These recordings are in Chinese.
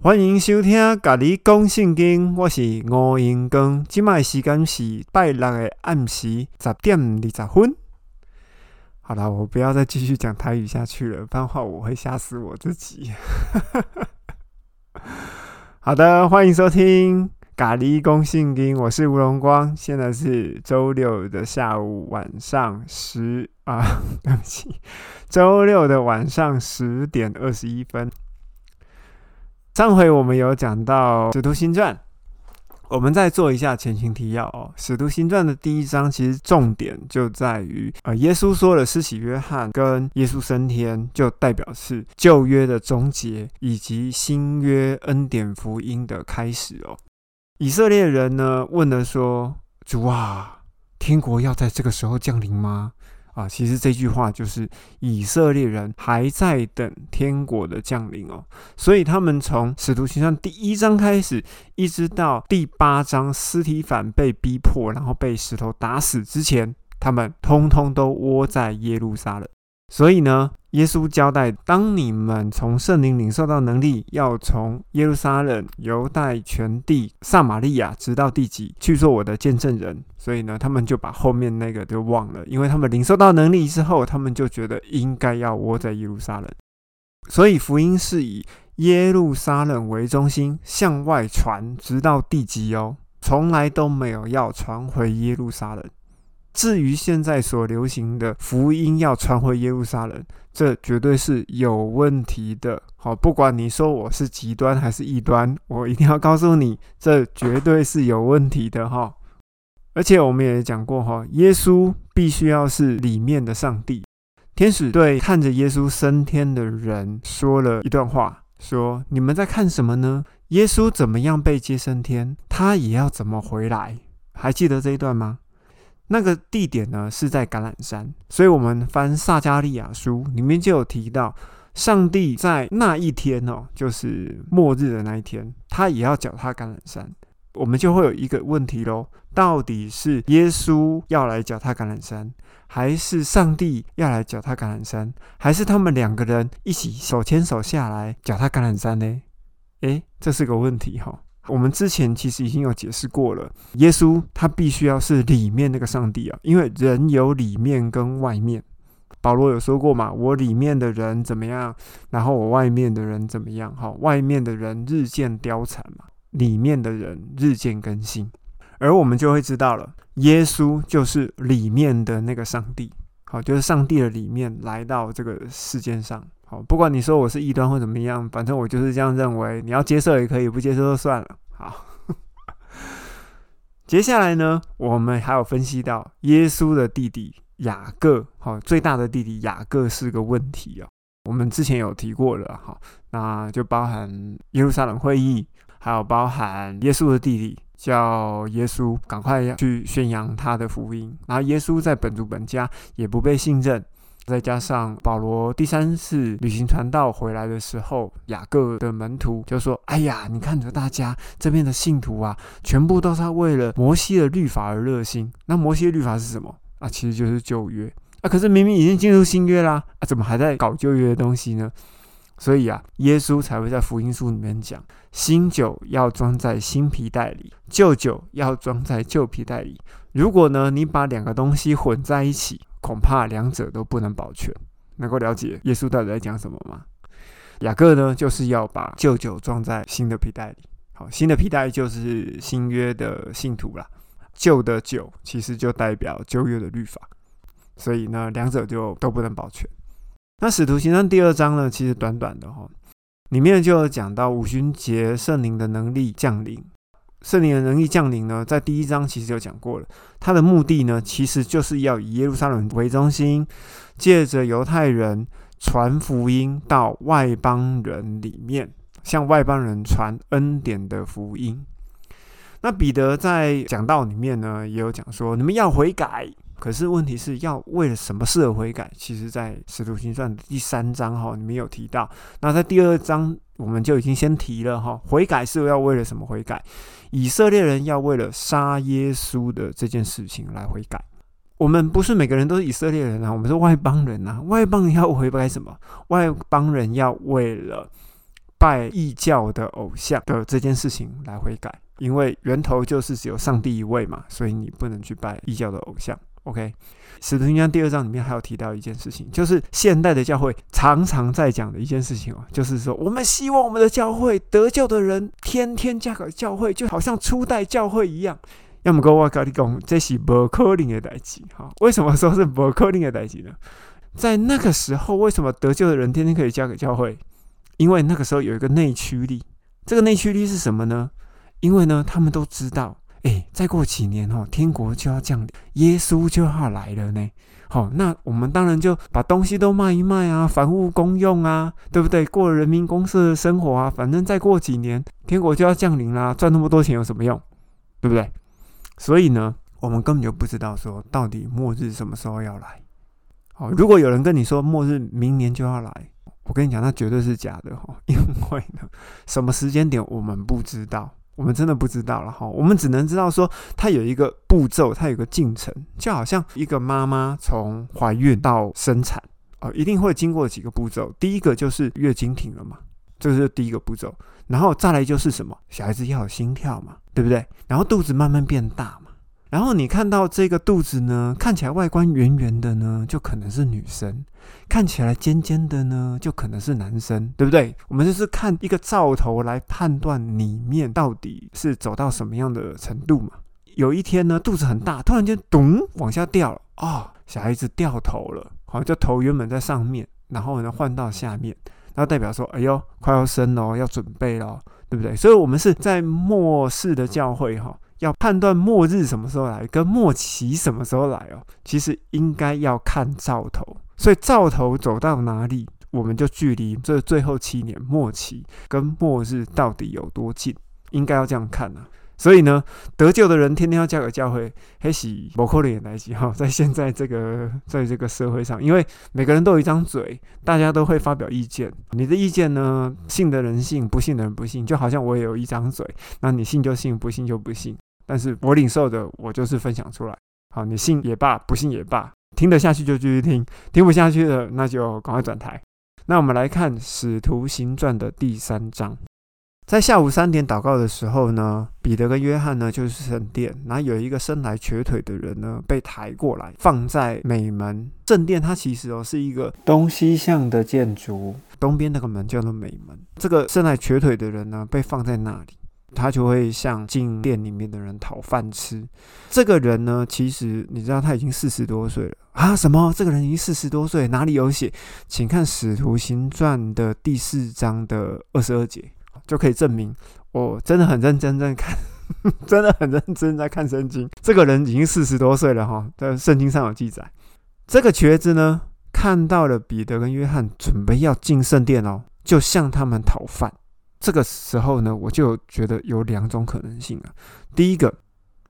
欢迎收听《咖喱讲圣经》，我是吴英光。今麦时间是拜六的暗时十点二十分。好了，我不要再继续讲台语下去了，不然话我会吓死我自己。好的，欢迎收听《咖喱公圣经》，我是吴荣光。现在是周六的下午晚上十啊，对不起，周六的晚上十点二十一分。上回我们有讲到《使徒新传》，我们再做一下前情提要哦。《使徒新传》的第一章其实重点就在于，呃，耶稣说了施洗约翰跟耶稣升天，就代表是旧约的终结，以及新约恩典福音的开始哦。以色列人呢问了说：“主啊，天国要在这个时候降临吗？”啊，其实这句话就是以色列人还在等天国的降临哦，所以他们从使徒行传第一章开始，一直到第八章，尸体反被逼迫，然后被石头打死之前，他们通通都窝在耶路撒冷。所以呢，耶稣交代：当你们从圣灵领受到能力，要从耶路撒冷、犹太全地、撒玛利亚，直到地极，去做我的见证人。所以呢，他们就把后面那个都忘了，因为他们领受到能力之后，他们就觉得应该要窝在耶路撒冷。所以福音是以耶路撒冷为中心向外传，直到地极哦，从来都没有要传回耶路撒冷。至于现在所流行的福音要传回耶路撒冷，这绝对是有问题的。好，不管你说我是极端还是异端，我一定要告诉你，这绝对是有问题的哈。而且我们也讲过哈，耶稣必须要是里面的上帝。天使对看着耶稣升天的人说了一段话，说：“你们在看什么呢？耶稣怎么样被接升天，他也要怎么回来。”还记得这一段吗？那个地点呢是在橄榄山，所以我们翻撒加利亚书里面就有提到，上帝在那一天哦，就是末日的那一天，他也要脚踏橄榄山。我们就会有一个问题喽：到底是耶稣要来脚踏橄榄山，还是上帝要来脚踏橄榄山，还是他们两个人一起手牵手下来脚踏橄榄山呢？诶，这是个问题哈。我们之前其实已经有解释过了，耶稣他必须要是里面那个上帝啊，因为人有里面跟外面。保罗有说过嘛，我里面的人怎么样，然后我外面的人怎么样？哈，外面的人日渐凋残嘛，里面的人日渐更新。而我们就会知道了，耶稣就是里面的那个上帝，好，就是上帝的里面来到这个世界上。好，不管你说我是异端或怎么样，反正我就是这样认为。你要接受也可以，不接受就算了。好，接下来呢，我们还有分析到耶稣的弟弟雅各，好，最大的弟弟雅各是个问题啊。我们之前有提过了，哈，那就包含耶路撒冷会议，还有包含耶稣的弟弟叫耶稣，赶快去宣扬他的福音。然后耶稣在本族本家也不被信任。再加上保罗第三次旅行传道回来的时候，雅各的门徒就说：“哎呀，你看着大家这边的信徒啊，全部都是为了摩西的律法而热心。那摩西的律法是什么啊？其实就是旧约啊。可是明明已经进入新约啦，啊，怎么还在搞旧约的东西呢？所以啊，耶稣才会在福音书里面讲：新酒要装在新皮袋里，旧酒要装在旧皮袋里。如果呢，你把两个东西混在一起。”恐怕两者都不能保全。能够了解耶稣到底在讲什么吗？雅各呢，就是要把旧酒装在新的皮袋里。好，新的皮袋就是新约的信徒啦。旧的酒其实就代表旧约的律法，所以呢，两者就都不能保全。那使徒行传第二章呢，其实短短的哈，里面就有讲到五旬节圣灵的能力降临。圣灵的能力降临呢，在第一章其实就讲过了。它的目的呢，其实就是要以耶路撒冷为中心，借着犹太人传福音到外邦人里面，向外邦人传恩典的福音。那彼得在讲道里面呢，也有讲说，你们要悔改。可是问题是要为了什么事而悔改？其实，在使徒行传第三章哈，里面有提到。那在第二章，我们就已经先提了哈，悔改是要为了什么悔改？以色列人要为了杀耶稣的这件事情来悔改。我们不是每个人都是以色列人啊，我们是外邦人啊。外邦人要悔改什么？外邦人要为了拜异教的偶像的这件事情来悔改，因为源头就是只有上帝一位嘛，所以你不能去拜异教的偶像。OK，使徒行传第二章里面还有提到一件事情，就是现代的教会常常在讲的一件事情哦，就是说我们希望我们的教会得救的人天天加个教会，就好像初代教会一样。要么跟我跟你讲，这是不可能的代志。哈，为什么说是不可能的代志呢？在那个时候，为什么得救的人天天可以加给教会？因为那个时候有一个内驱力。这个内驱力是什么呢？因为呢，他们都知道。哎，再过几年哦，天国就要降临，耶稣就要来了呢。好，那我们当然就把东西都卖一卖啊，房屋公用啊，对不对？过人民公社的生活啊，反正再过几年，天国就要降临啦，赚那么多钱有什么用？对不对？所以呢，我们根本就不知道说到底末日什么时候要来。好，如果有人跟你说末日明年就要来，我跟你讲，那绝对是假的哈，因为呢，什么时间点我们不知道。我们真的不知道了哈，我们只能知道说它有一个步骤，它有个进程，就好像一个妈妈从怀孕到生产啊，一定会经过几个步骤。第一个就是月经停了嘛，这是第一个步骤，然后再来就是什么，小孩子要有心跳嘛，对不对？然后肚子慢慢变大嘛。然后你看到这个肚子呢，看起来外观圆圆的呢，就可能是女生；看起来尖尖的呢，就可能是男生，对不对？我们就是看一个兆头来判断里面到底是走到什么样的程度嘛。有一天呢，肚子很大，突然间咚往下掉了，哦，小孩子掉头了，好像，就头原本在上面，然后呢换到下面，然后代表说，哎呦，快要生了，要准备了，对不对？所以，我们是在末世的教会，哈。要判断末日什么时候来，跟末期什么时候来哦，其实应该要看兆头。所以兆头走到哪里，我们就距离这最后七年末期跟末日到底有多近，应该要这样看啊。所以呢，得救的人天天要交给教会，黑喜摩扣脸来吉哈，在现在这个 在这个社会上，因为每个人都有一张嘴，大家都会发表意见。你的意见呢，信的人信，不信的人不信，就好像我也有一张嘴，那你信就信，不信就不信。但是我领受的，我就是分享出来。好，你信也罢，不信也罢，听得下去就继续听，听不下去的那就赶快转台。那我们来看《使徒行传》的第三章，在下午三点祷告的时候呢，彼得跟约翰呢就是圣殿，然后有一个生来瘸腿的人呢被抬过来，放在美门圣殿。它其实哦是一个东西向的建筑，东边那个门叫做美门。这个生来瘸腿的人呢被放在那里。他就会向进店里面的人讨饭吃。这个人呢，其实你知道他已经四十多岁了啊？什么？这个人已经四十多岁？哪里有写？请看《使徒行传》的第四章的二十二节，就可以证明我真的很认真在看，真的很认真在看圣经。这个人已经四十多岁了哈，在圣经上有记载。这个瘸子呢，看到了彼得跟约翰准备要进圣殿哦，就向他们讨饭。这个时候呢，我就觉得有两种可能性啊。第一个，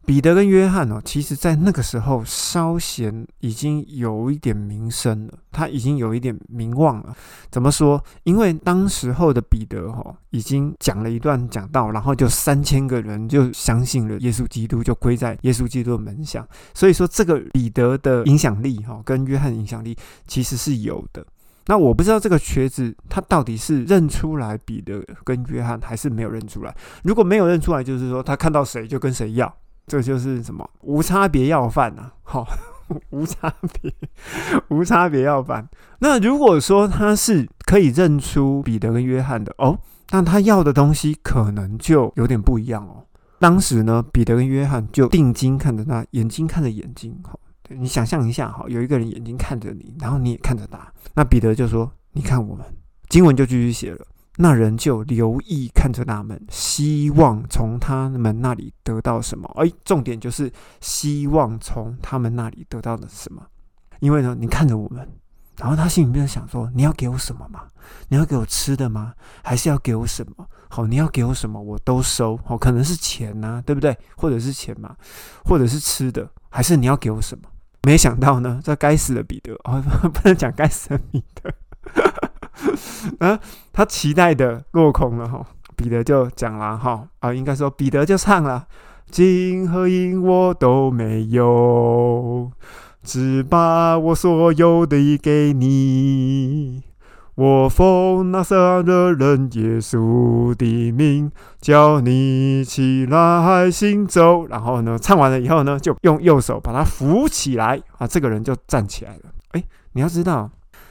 彼得跟约翰哦，其实在那个时候稍显已经有一点名声了，他已经有一点名望了。怎么说？因为当时候的彼得哈，已经讲了一段讲道，然后就三千个人就相信了耶稣基督，就归在耶稣基督的门下。所以说，这个彼得的影响力哈，跟约翰影响力其实是有的。那我不知道这个瘸子他到底是认出来彼得跟约翰，还是没有认出来。如果没有认出来，就是说他看到谁就跟谁要，这就是什么无差别要饭呐？好，无差别，无差别要饭。那如果说他是可以认出彼得跟约翰的哦，那他要的东西可能就有点不一样哦。当时呢，彼得跟约翰就定睛看着他，眼睛看着眼睛，好。你想象一下哈，有一个人眼睛看着你，然后你也看着他。那彼得就说：“你看我们。”经文就继续写了。那人就留意看着他们，希望从他们那里得到什么。哎，重点就是希望从他们那里得到的什么？因为呢，你看着我们，然后他心里面想说：“你要给我什么吗？你要给我吃的吗？还是要给我什么？好，你要给我什么，我都收。好，可能是钱呐，对不对？或者是钱嘛，或者是吃的，还是你要给我什么？”没想到呢，这该死的彼得哦，不能讲该死的彼得，啊，他期待的落空了哈。彼得就讲了哈，啊，应该说彼得就唱了，金和银我都没有，只把我所有的给你，我奉那撒勒人耶稣的名，叫你起来行走。然后呢，唱完了以后呢，就用右手把他扶起来啊，这个人就站起来了。哎，你要知道，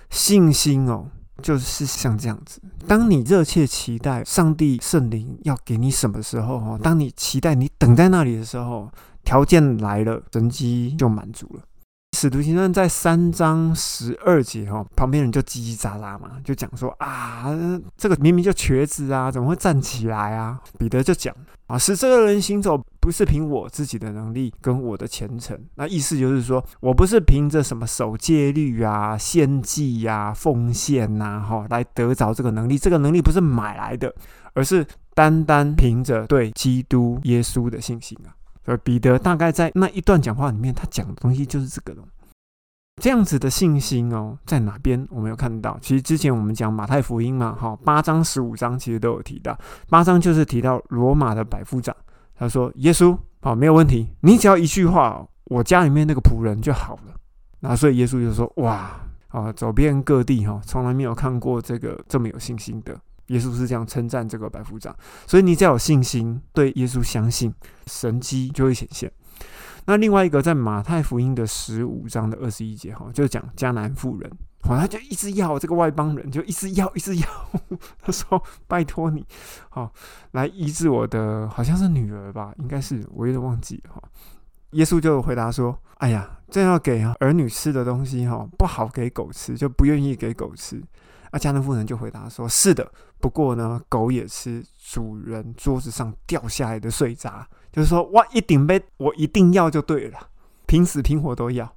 信心哦，就是像这样子。当你热切期待上帝圣灵要给你什么时候哈，当你期待你等在那里的时候，条件来了，神机就满足了。使徒行传在三章十二节哈，旁边人就叽叽喳喳嘛，就讲说啊，这个明明就瘸子啊，怎么会站起来啊？彼得就讲啊，使这个人行走，不是凭我自己的能力跟我的虔诚，那意思就是说我不是凭着什么守戒律啊、献祭呀、奉献呐，哈，来得着这个能力，这个能力不是买来的，而是单单凭着对基督耶稣的信心啊。而彼得大概在那一段讲话里面，他讲的东西就是这个了。这样子的信心哦，在哪边我们有看到？其实之前我们讲马太福音嘛，哈，八章十五章其实都有提到。八章就是提到罗马的百夫长，他说：“耶稣，好，没有问题，你只要一句话，我家里面那个仆人就好了。”那所以耶稣就说：“哇，啊，走遍各地哈，从来没有看过这个这么有信心的。”耶稣是这样称赞这个百夫长，所以你只要有信心，对耶稣相信，神迹就会显现。那另外一个在马太福音的十五章的二十一节哈，就讲迦南妇人，好，他就一直要这个外邦人，就一直要，一直要，他说拜托你，好来医治我的，好像是女儿吧，应该是，我有点忘记哈。耶稣就回答说：“哎呀，这要给儿女吃的东西哈，不好给狗吃，就不愿意给狗吃。”啊，迦南妇人就回答说：“是的，不过呢，狗也吃主人桌子上掉下来的碎渣，就是说，哇，一顶杯，我一定要就对了，拼死拼活都要。”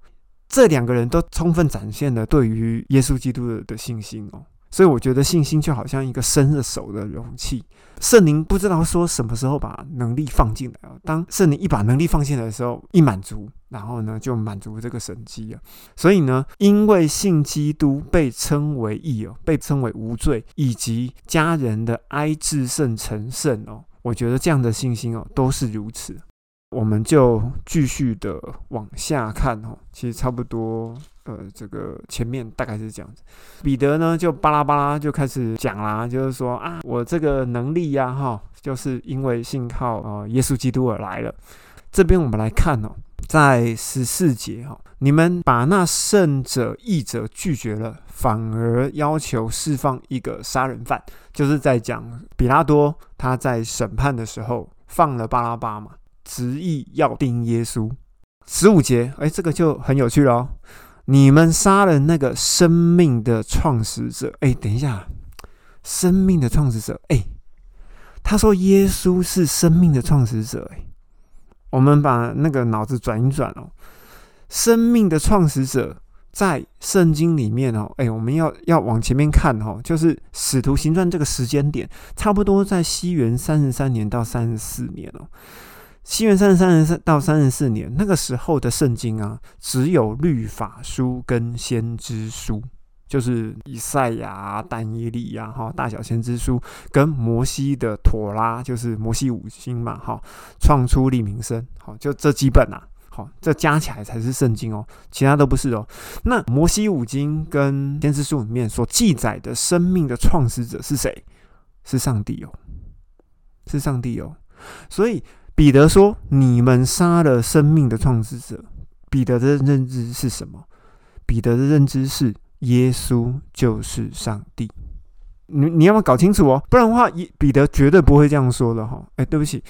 这两个人都充分展现了对于耶稣基督的信心哦。所以我觉得信心就好像一个伸着手的容器，圣灵不知道说什么时候把能力放进来啊。当圣灵一把能力放进来的时候，一满足，然后呢就满足这个神机啊。所以呢，因为信基督被称为义哦，被称为无罪，以及家人的哀至圣成圣哦，我觉得这样的信心哦都是如此。我们就继续的往下看哦，其实差不多。呃，这个前面大概是这样子，彼得呢就巴拉巴拉就开始讲啦，就是说啊，我这个能力呀，哈，就是因为信靠啊耶稣基督而来了。这边我们来看哦，在十四节哈，你们把那圣者义者拒绝了，反而要求释放一个杀人犯，就是在讲比拉多他在审判的时候放了巴拉巴嘛，执意要钉耶稣。十五节，哎，这个就很有趣了哦。你们杀了那个生命的创始者，哎，等一下，生命的创始者，哎，他说耶稣是生命的创始者，哎，我们把那个脑子转一转哦，生命的创始者在圣经里面哦，哎，我们要要往前面看哦，就是使徒行传这个时间点，差不多在西元三十三年到三十四年哦。西元三十三年到三十四年，那个时候的圣经啊，只有律法书跟先知书，就是以赛亚、但以利呀，哈，大小先知书跟摩西的妥拉，就是摩西五经嘛，哈，创出立名声，好，就这几本啊，好，这加起来才是圣经哦，其他都不是哦。那摩西五经跟先知书里面所记载的生命的创始者是谁？是上帝哦，是上帝哦，所以。彼得说：“你们杀了生命的创始者。”彼得的认知是什么？彼得的认知是耶稣就是上帝。你你要不要搞清楚哦？不然的话，彼得绝对不会这样说的哈。哎，对不起，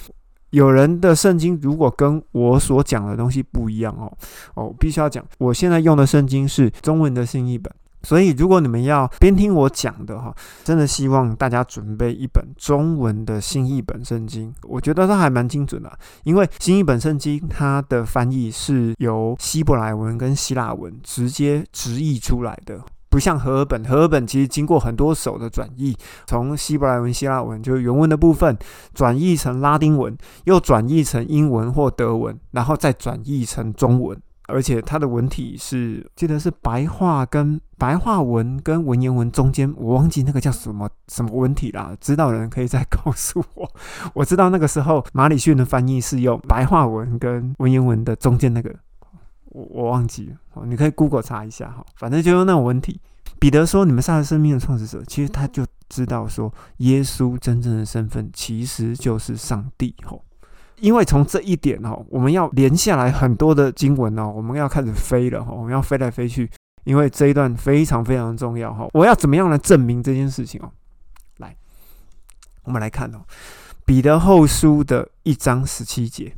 有人的圣经如果跟我所讲的东西不一样哦，哦，必须要讲。我现在用的圣经是中文的新译本。所以，如果你们要边听我讲的哈，真的希望大家准备一本中文的新译本圣经。我觉得它还蛮精准的，因为新译本圣经它的翻译是由希伯来文跟希腊文直接直译出来的，不像和合本。和合本其实经过很多手的转译，从希伯来文、希腊文就是原文的部分转译成拉丁文，又转译成英文或德文，然后再转译成中文。而且它的文体是，记得是白话跟白话文跟文言文中间，我忘记那个叫什么什么文体啦。知道的人可以再告诉我。我知道那个时候马里逊的翻译是用白话文跟文言文的中间那个，我我忘记了，你可以 Google 查一下哈，反正就用那种文体。彼得说：“你们杀了生命的创始者，其实他就知道说，耶稣真正的身份其实就是上帝。吼，因为从这一点哦，我们要连下来很多的经文哦，我们要开始飞了哈，我们要飞来飞去，因为这一段非常非常重要哈。我要怎么样来证明这件事情哦？来，我们来看哦，彼得后书的一章十七节。”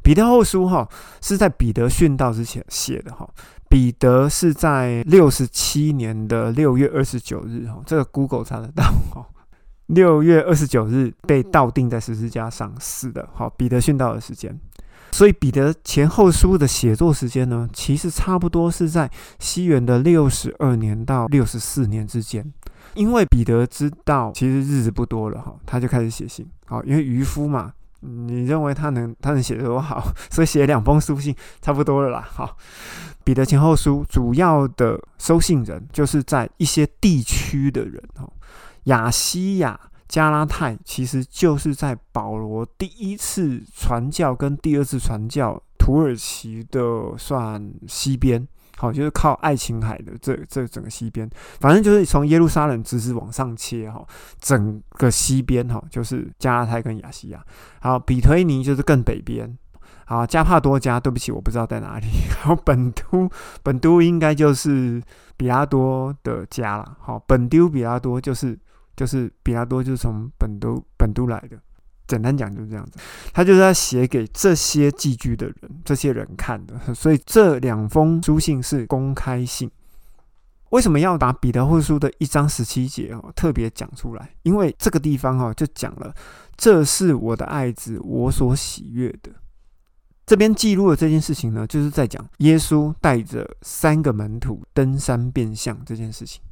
彼得后书哈是在彼得殉道之前写的哈。彼得是在六十七年的六月二十九日哈，这个 Google 查得到哈。六月二十九日被倒钉在十字架上死的。好，彼得殉道的时间，所以彼得前后书的写作时间呢，其实差不多是在西元的六十二年到六十四年之间。因为彼得知道其实日子不多了哈，他就开始写信。好，因为渔夫嘛。你认为他能他能写得多好？所以写两封书信差不多了啦。好，彼得前后书主要的收信人就是在一些地区的人哦，亚西亚、加拉泰，其实就是在保罗第一次传教跟第二次传教土耳其的算西边。好，就是靠爱琴海的这这整个西边，反正就是从耶路撒冷直直往上切哈，整个西边哈，就是加拉泰跟亚细亚。好，比推尼就是更北边。好，加帕多加，对不起，我不知道在哪里。然后本都，本都应该就是比拉多的家了。好，本丢比拉多就是就是比拉多就是从本都本都来的。简单讲就是这样子，他就是要写给这些寄居的人、这些人看的，所以这两封书信是公开信。为什么要把彼得后书的一章十七节哦特别讲出来？因为这个地方哦就讲了，这是我的爱子，我所喜悦的。这边记录的这件事情呢，就是在讲耶稣带着三个门徒登山变相这件事情。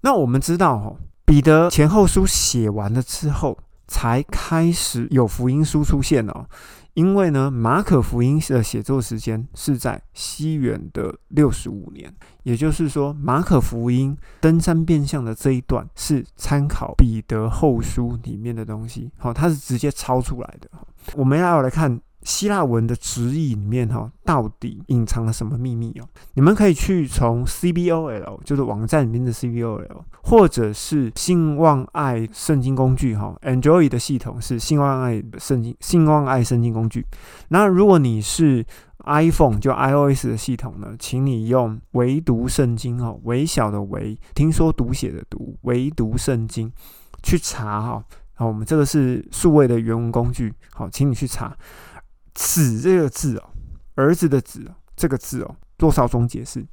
那我们知道哦，彼得前后书写完了之后。才开始有福音书出现哦，因为呢，马可福音的写作时间是在西元的六十五年，也就是说，马可福音登山变相的这一段是参考彼得后书里面的东西，好，它是直接抄出来的。我们要来看。希腊文的直译里面哈，到底隐藏了什么秘密哦？你们可以去从 CBOL，就是网站里面的 CBOL，或者是信望爱圣经工具哈，Android 的系统是信望爱圣经信望爱圣经工具。那如果你是 iPhone 就 iOS 的系统呢，请你用唯读圣经哈，微小的唯，听说读写的读，唯读圣经去查哈。好，我们这个是数位的原文工具，好，请你去查。子这个字哦，儿子的子这个字哦，多少种解释？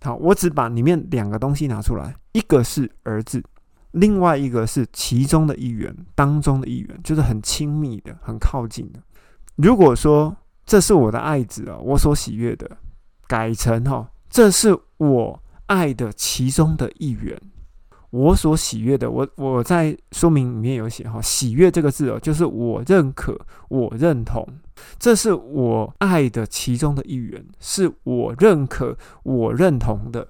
好，我只把里面两个东西拿出来，一个是儿子，另外一个是其中的一员，当中的一员，就是很亲密的、很靠近的。如果说这是我的爱子哦，我所喜悦的，改成哈，这是我爱的其中的一员。我所喜悦的，我我在说明里面有写哈，喜悦这个字哦，就是我认可，我认同，这是我爱的其中的一员，是我认可，我认同的，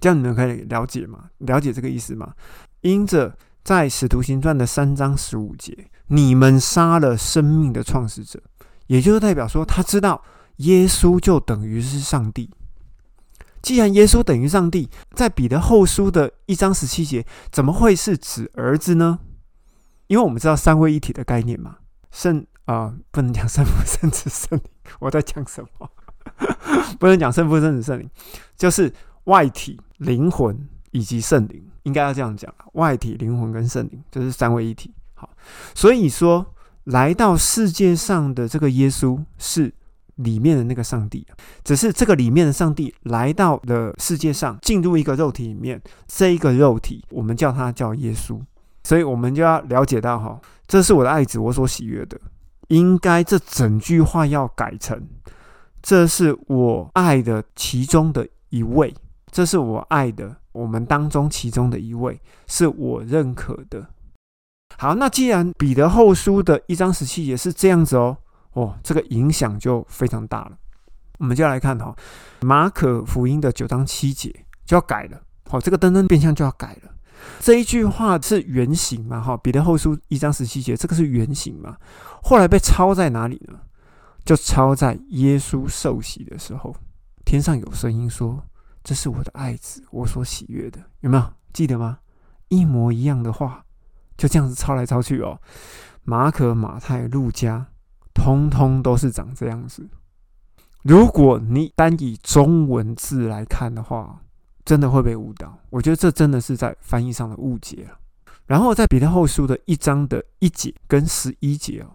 这样你们可以了解吗？了解这个意思吗？因着在使徒行传的三章十五节，你们杀了生命的创始者，也就是代表说，他知道耶稣就等于是上帝。既然耶稣等于上帝，在彼得后书的一章十七节，怎么会是指儿子呢？因为我们知道三位一体的概念嘛，圣啊不能讲圣父、圣子、圣灵。我在讲什么？不能讲圣父、圣子、圣灵，就是外体、灵魂以及圣灵，应该要这样讲。外体、灵魂跟圣灵就是三位一体。好，所以说来到世界上的这个耶稣是。里面的那个上帝，只是这个里面的上帝来到了世界上，进入一个肉体里面。这一个肉体，我们叫它叫耶稣。所以，我们就要了解到，哈，这是我的爱子，我所喜悦的。应该这整句话要改成：这是我爱的其中的一位，这是我爱的我们当中其中的一位，是我认可的。好，那既然彼得后书的一章十七节是这样子哦。哦，这个影响就非常大了。我们就来看哈，马可福音的九章七节就要改了。好，这个登登变相就要改了。这一句话是原型嘛？哈，彼得后书一章十七节，这个是原型嘛？后来被抄在哪里呢？就抄在耶稣受洗的时候，天上有声音说：“这是我的爱子，我所喜悦的。”有没有记得吗？一模一样的话，就这样子抄来抄去哦。马可、马太、路加，通通都是长这样子。如果你单以中文字来看的话，真的会被误导。我觉得这真的是在翻译上的误解了。然后在彼得后书的一章的一节跟十一节哦，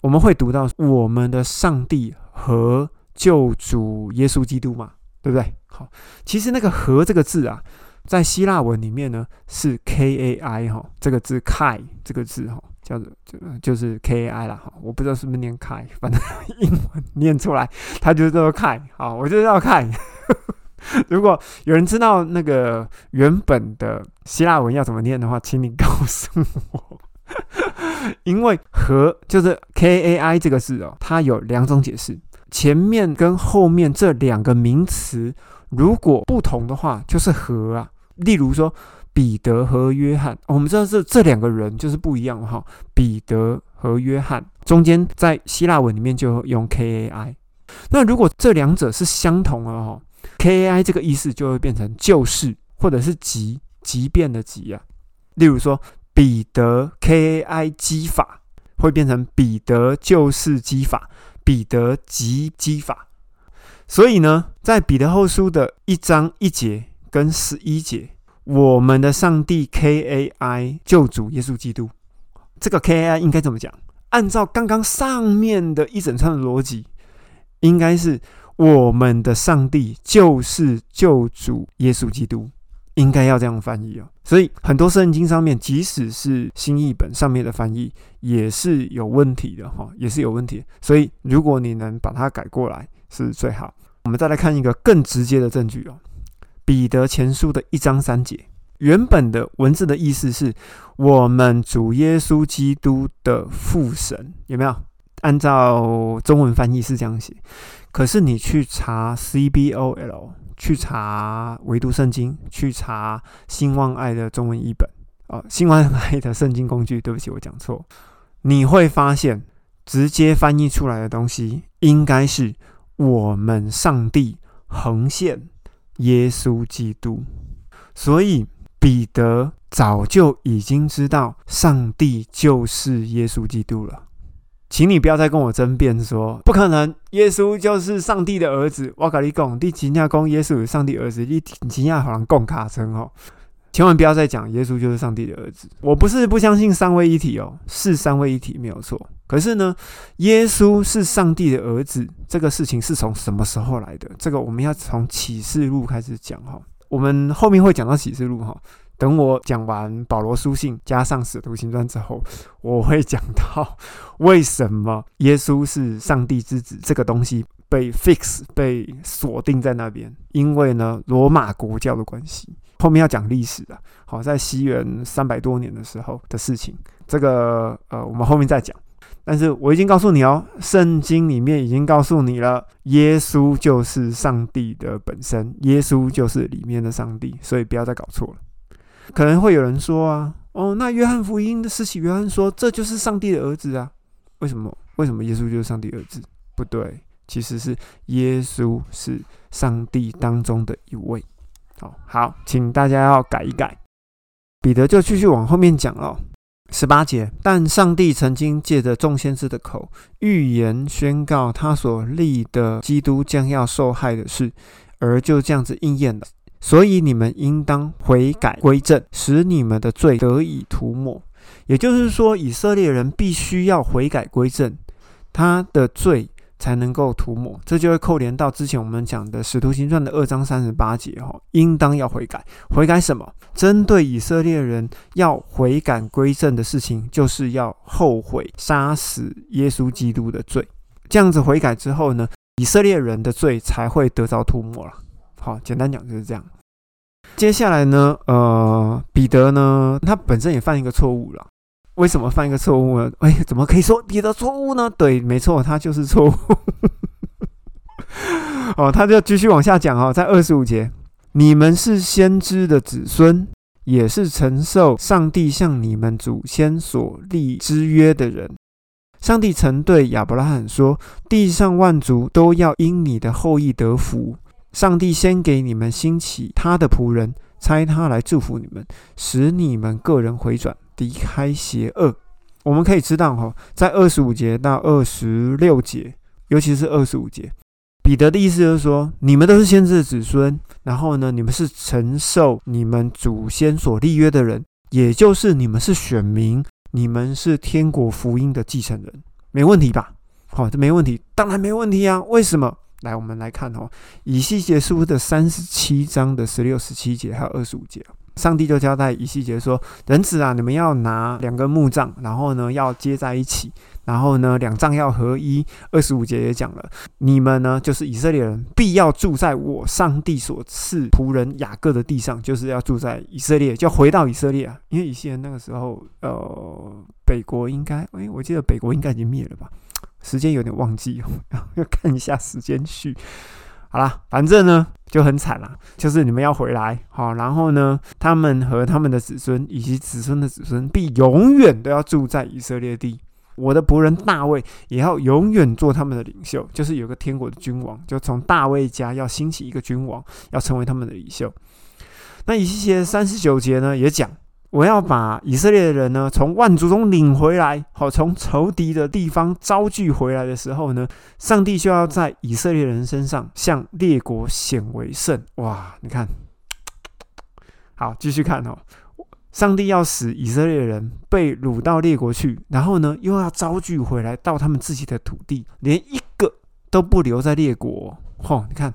我们会读到我们的上帝和救主耶稣基督嘛，对不对？好，其实那个“和”这个字啊。在希腊文里面呢，是 K A I 哈，这个字 Kai 这个字哈，叫做就就是 K A I 啦哈，我不知道是不是念 Kai，反正英文念出来，它就是叫 Kai 好，我就叫 Kai。如果有人知道那个原本的希腊文要怎么念的话，请你告诉我。因为和就是 K A I 这个字哦，它有两种解释，前面跟后面这两个名词。如果不同的话，就是和啊。例如说，彼得和约翰，我们知道这这两个人就是不一样哈。彼得和约翰中间在希腊文里面就用 K A I。那如果这两者是相同的哈，K A I 这个意思就会变成就是或者是即即便的即啊。例如说，彼得 K A I 机法会变成彼得就是机法，彼得即机法。所以呢，在彼得后书的一章一节跟十一节，我们的上帝 K A I 救主耶稣基督，这个 K A I 应该怎么讲？按照刚刚上面的一整串的逻辑，应该是我们的上帝就是救主耶稣基督，应该要这样翻译哦。所以很多圣经上面，即使是新译本上面的翻译，也是有问题的哈，也是有问题。所以如果你能把它改过来，是最好。我们再来看一个更直接的证据哦，《彼得前书》的一章三节，原本的文字的意思是我们主耶稣基督的父神，有没有？按照中文翻译是这样写，可是你去查 CBOL，去查唯独圣经，去查兴旺爱的中文译本啊，兴旺爱的圣经工具，对不起，我讲错，你会发现直接翻译出来的东西应该是。我们上帝横线耶稣基督，所以彼得早就已经知道上帝就是耶稣基督了。请你不要再跟我争辩说不可能，耶稣就是上帝的儿子。我跟你讲，你真正讲耶稣是上帝儿子，你真正好像讲卡称哦。千万不要再讲耶稣就是上帝的儿子。我不是不相信三位一体哦，是三位一体没有错。可是呢，耶稣是上帝的儿子，这个事情是从什么时候来的？这个我们要从启示录开始讲哈。我们后面会讲到启示录哈。等我讲完保罗书信加上使徒行传之后，我会讲到 为什么耶稣是上帝之子这个东西被 fix 被锁定在那边，因为呢罗马国教的关系。后面要讲历史的，好，在西元三百多年的时候的事情，这个呃，我们后面再讲。但是我已经告诉你哦，圣经里面已经告诉你了，耶稣就是上帝的本身，耶稣就是里面的上帝，所以不要再搞错了。可能会有人说啊，哦，那约翰福音的施洗约翰说这就是上帝的儿子啊？为什么？为什么耶稣就是上帝儿子？不对，其实是耶稣是上帝当中的一位。好好，请大家要改一改。彼得就继续往后面讲了，十八节。但上帝曾经借着众先知的口预言宣告他所立的基督将要受害的事，而就这样子应验了。所以你们应当悔改归正，使你们的罪得以涂抹。也就是说，以色列人必须要悔改归正，他的罪。才能够涂抹，这就会扣连到之前我们讲的《使徒行传》的二章三十八节哈，应当要悔改，悔改什么？针对以色列人要悔改归正的事情，就是要后悔杀死耶稣基督的罪。这样子悔改之后呢，以色列人的罪才会得到涂抹了。好，简单讲就是这样。接下来呢，呃，彼得呢，他本身也犯一个错误了。为什么犯一个错误呢？哎，怎么可以说彼得错误呢？对，没错，他就是错误。哦，他就继续往下讲哦，在二十五节，你们是先知的子孙，也是承受上帝向你们祖先所立之约的人，上帝曾对亚伯拉罕说：“地上万族都要因你的后裔得福。”上帝先给你们兴起他的仆人，差他来祝福你们，使你们个人回转，离开邪恶。我们可以知道，哈，在二十五节到二十六节，尤其是二十五节，彼得的意思就是说，你们都是先知的子孙，然后呢，你们是承受你们祖先所立约的人，也就是你们是选民，你们是天国福音的继承人，没问题吧？好，这没问题，当然没问题啊。为什么？来，我们来看哦，以西结书的三十七章的十六、十七节，还有二十五节。上帝就交代以西结说：“人子啊，你们要拿两根木杖，然后呢要接在一起，然后呢两杖要合一。”二十五节也讲了，你们呢就是以色列人，必要住在我上帝所赐仆人雅各的地上，就是要住在以色列，就回到以色列啊。因为以色列那个时候，呃，北国应该，哎，我记得北国应该已经灭了吧？时间有点忘记，要看一下时间序。好啦，反正呢就很惨啦，就是你们要回来，好，然后呢，他们和他们的子孙以及子孙的子孙必永远都要住在以色列地。我的仆人大卫也要永远做他们的领袖，就是有个天国的君王，就从大卫家要兴起一个君王，要成为他们的领袖。那以西结三十九节呢也讲。我要把以色列的人呢，从万族中领回来，好，从仇敌的地方招聚回来的时候呢，上帝就要在以色列人身上向列国显为圣。哇，你看，好，继续看哦。上帝要使以色列人被掳到列国去，然后呢，又要招聚回来到他们自己的土地，连一个都不留在列国。吼，你看，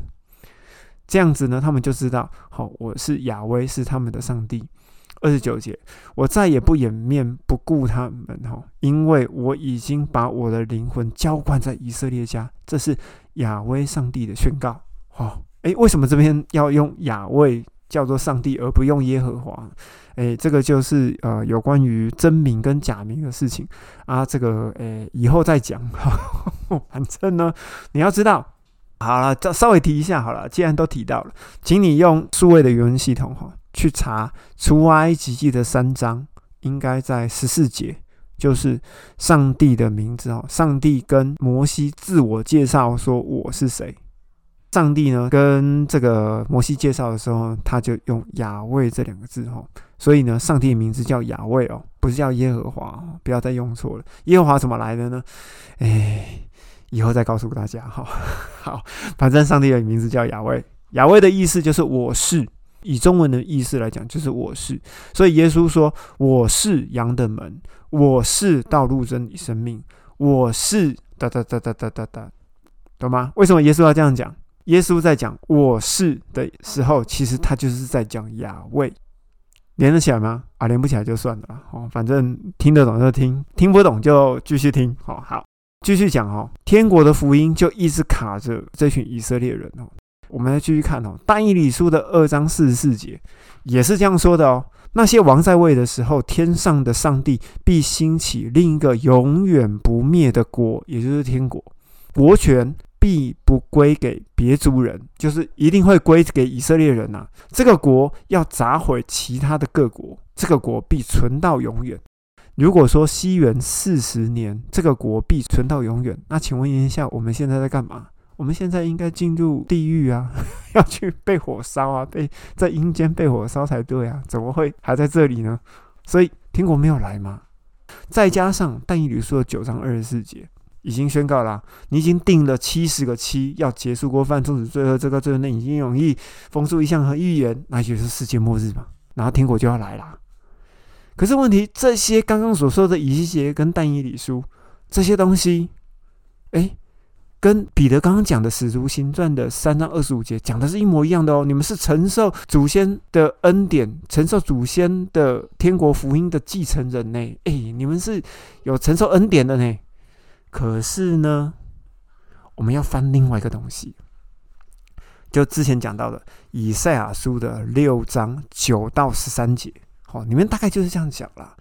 这样子呢，他们就知道，好，我是亚威，是他们的上帝。二十九节，我再也不掩面不顾他们哈，因为我已经把我的灵魂浇灌在以色列家，这是亚威上帝的宣告。好，诶，为什么这边要用亚威叫做上帝，而不用耶和华？诶，这个就是呃有关于真名跟假名的事情啊。这个诶以后再讲。反正呢，你要知道，好了，再稍微提一下好了。既然都提到了，请你用数位的语文系统哈。去查出埃及记的三章，应该在十四节，就是上帝的名字哦。上帝跟摩西自我介绍说我是谁。上帝呢跟这个摩西介绍的时候，他就用亚卫这两个字哦。所以呢，上帝的名字叫亚卫哦，不是叫耶和华哦，不要再用错了。耶和华怎么来的呢？哎，以后再告诉大家哈。好，反正上帝的名字叫亚卫，亚卫的意思就是我是。以中文的意思来讲，就是我是。所以耶稣说：“我是羊的门，我是道路真理生命，我是哒哒哒哒哒哒哒，懂吗？为什么耶稣要这样讲？耶稣在讲‘我是’的时候，其实他就是在讲雅味，连得起来吗？啊，连不起来就算了哦，反正听得懂就听，听不懂就继续听。好好，继续讲哦。天国的福音就一直卡着这群以色列人哦。”我们来继续看哦，《但以理书》的二章四十四节也是这样说的哦。那些王在位的时候，天上的上帝必兴起另一个永远不灭的国，也就是天国，国权必不归给别族人，就是一定会归给以色列人呐。这个国要砸毁其他的各国，这个国必存到永远。如果说西元四十年，这个国必存到永远，那请问一下，我们现在在干嘛？我们现在应该进入地狱啊，要去被火烧啊，被在阴间被火烧才对啊，怎么会还在这里呢？所以天国没有来吗？再加上但以理书的九章二十四节已经宣告了，你已经定了七十个七，要结束过犯，终止罪恶，这个罪恶那已经容易封住一项和预言，那就是世界末日嘛，然后天国就要来了。可是问题，这些刚刚所说的以西结跟但以理书这些东西，哎。跟彼得刚刚讲的《使徒行传》的三章二十五节讲的是一模一样的哦。你们是承受祖先的恩典、承受祖先的天国福音的继承人呢。哎，你们是有承受恩典的呢。可是呢，我们要翻另外一个东西，就之前讲到的以赛亚书的六章九到十三节。好，你们大概就是这样讲了。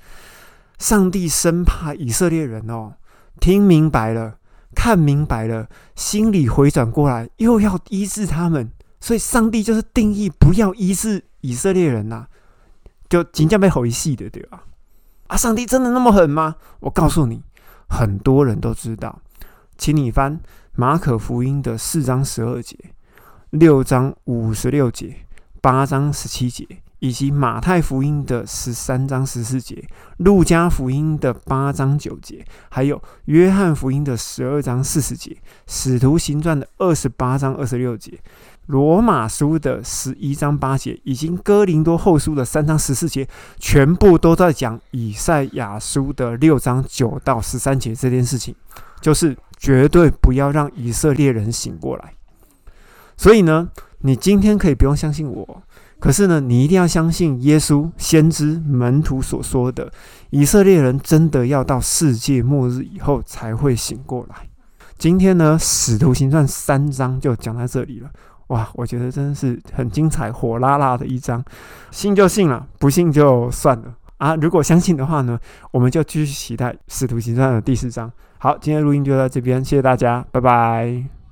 上帝生怕以色列人哦听明白了。看明白了，心里回转过来，又要医治他们，所以上帝就是定义不要医治以色列人呐，就即将被回戏的，对吧？啊，上帝真的那么狠吗？我告诉你，很多人都知道，请你翻马可福音的四章十二节、六章五十六节、八章十七节，以及马太福音的十三章十四节、路加福音的八章九节，还有约翰福音的十二章四十节、使徒行传的二十八章二十六节。罗马书的十一章八节，以及哥林多后书的三章十四节，全部都在讲以赛亚书的六章九到十三节这件事情，就是绝对不要让以色列人醒过来。所以呢，你今天可以不用相信我，可是呢，你一定要相信耶稣、先知、门徒所说的，以色列人真的要到世界末日以后才会醒过来。今天呢，使徒行传三章就讲到这里了。哇，我觉得真的是很精彩、火辣辣的一章，信就信了，不信就算了啊！如果相信的话呢，我们就继续期待《使徒行传》的第四章。好，今天录音就到这边，谢谢大家，拜拜。